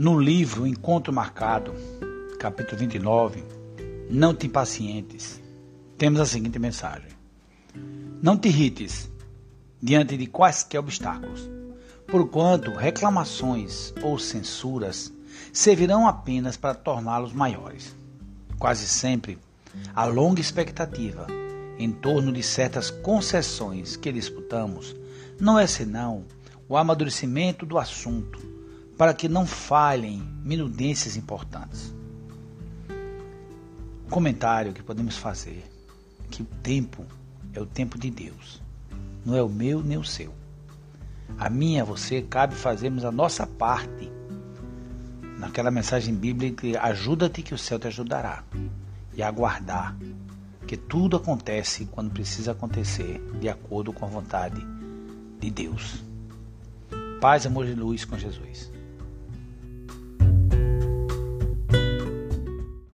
No livro Encontro Marcado, capítulo 29, Não te impacientes, temos a seguinte mensagem: Não te irrites diante de quaisquer obstáculos, porquanto reclamações ou censuras servirão apenas para torná-los maiores. Quase sempre, a longa expectativa em torno de certas concessões que disputamos não é senão o amadurecimento do assunto para que não falhem minudências importantes. O comentário que podemos fazer é que o tempo é o tempo de Deus, não é o meu nem o seu. A minha, a você, cabe fazermos a nossa parte naquela mensagem bíblica ajuda-te que o céu te ajudará e aguardar que tudo acontece quando precisa acontecer de acordo com a vontade de Deus. Paz, amor e luz com Jesus.